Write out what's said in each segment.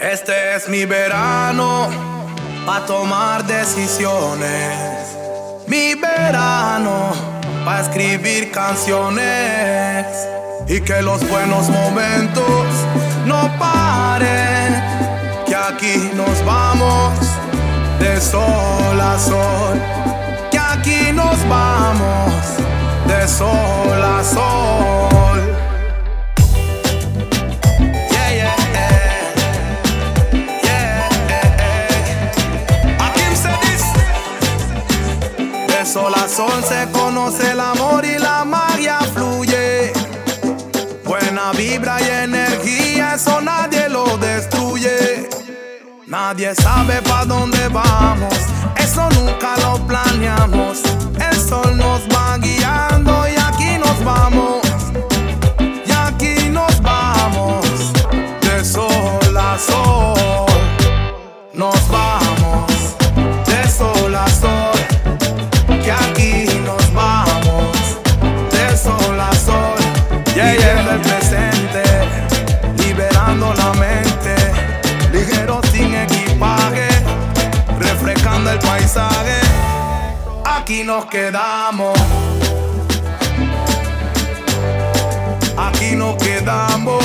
Este es mi verano para tomar decisiones. Mi verano para escribir canciones y que los buenos momentos no paren. Que aquí nos vamos de sol a sol. Que aquí nos vamos de sol a sol. Sol a sol se conoce el amor y la magia fluye. Buena vibra y energía, eso nadie lo destruye. Nadie sabe pa' dónde vamos, eso nunca lo Aquí nos quedamos. Aquí nos quedamos.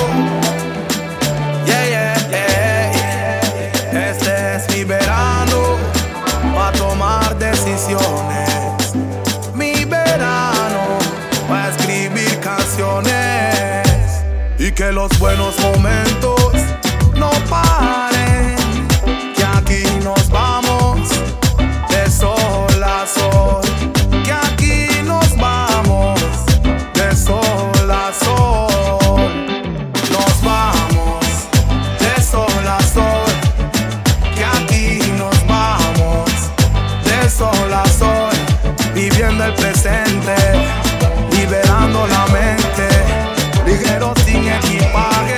Yeah, yeah, yeah. Este es mi verano para tomar decisiones. Mi verano para escribir canciones y que los buenos momentos liberando la mente, ligero sin equipaje.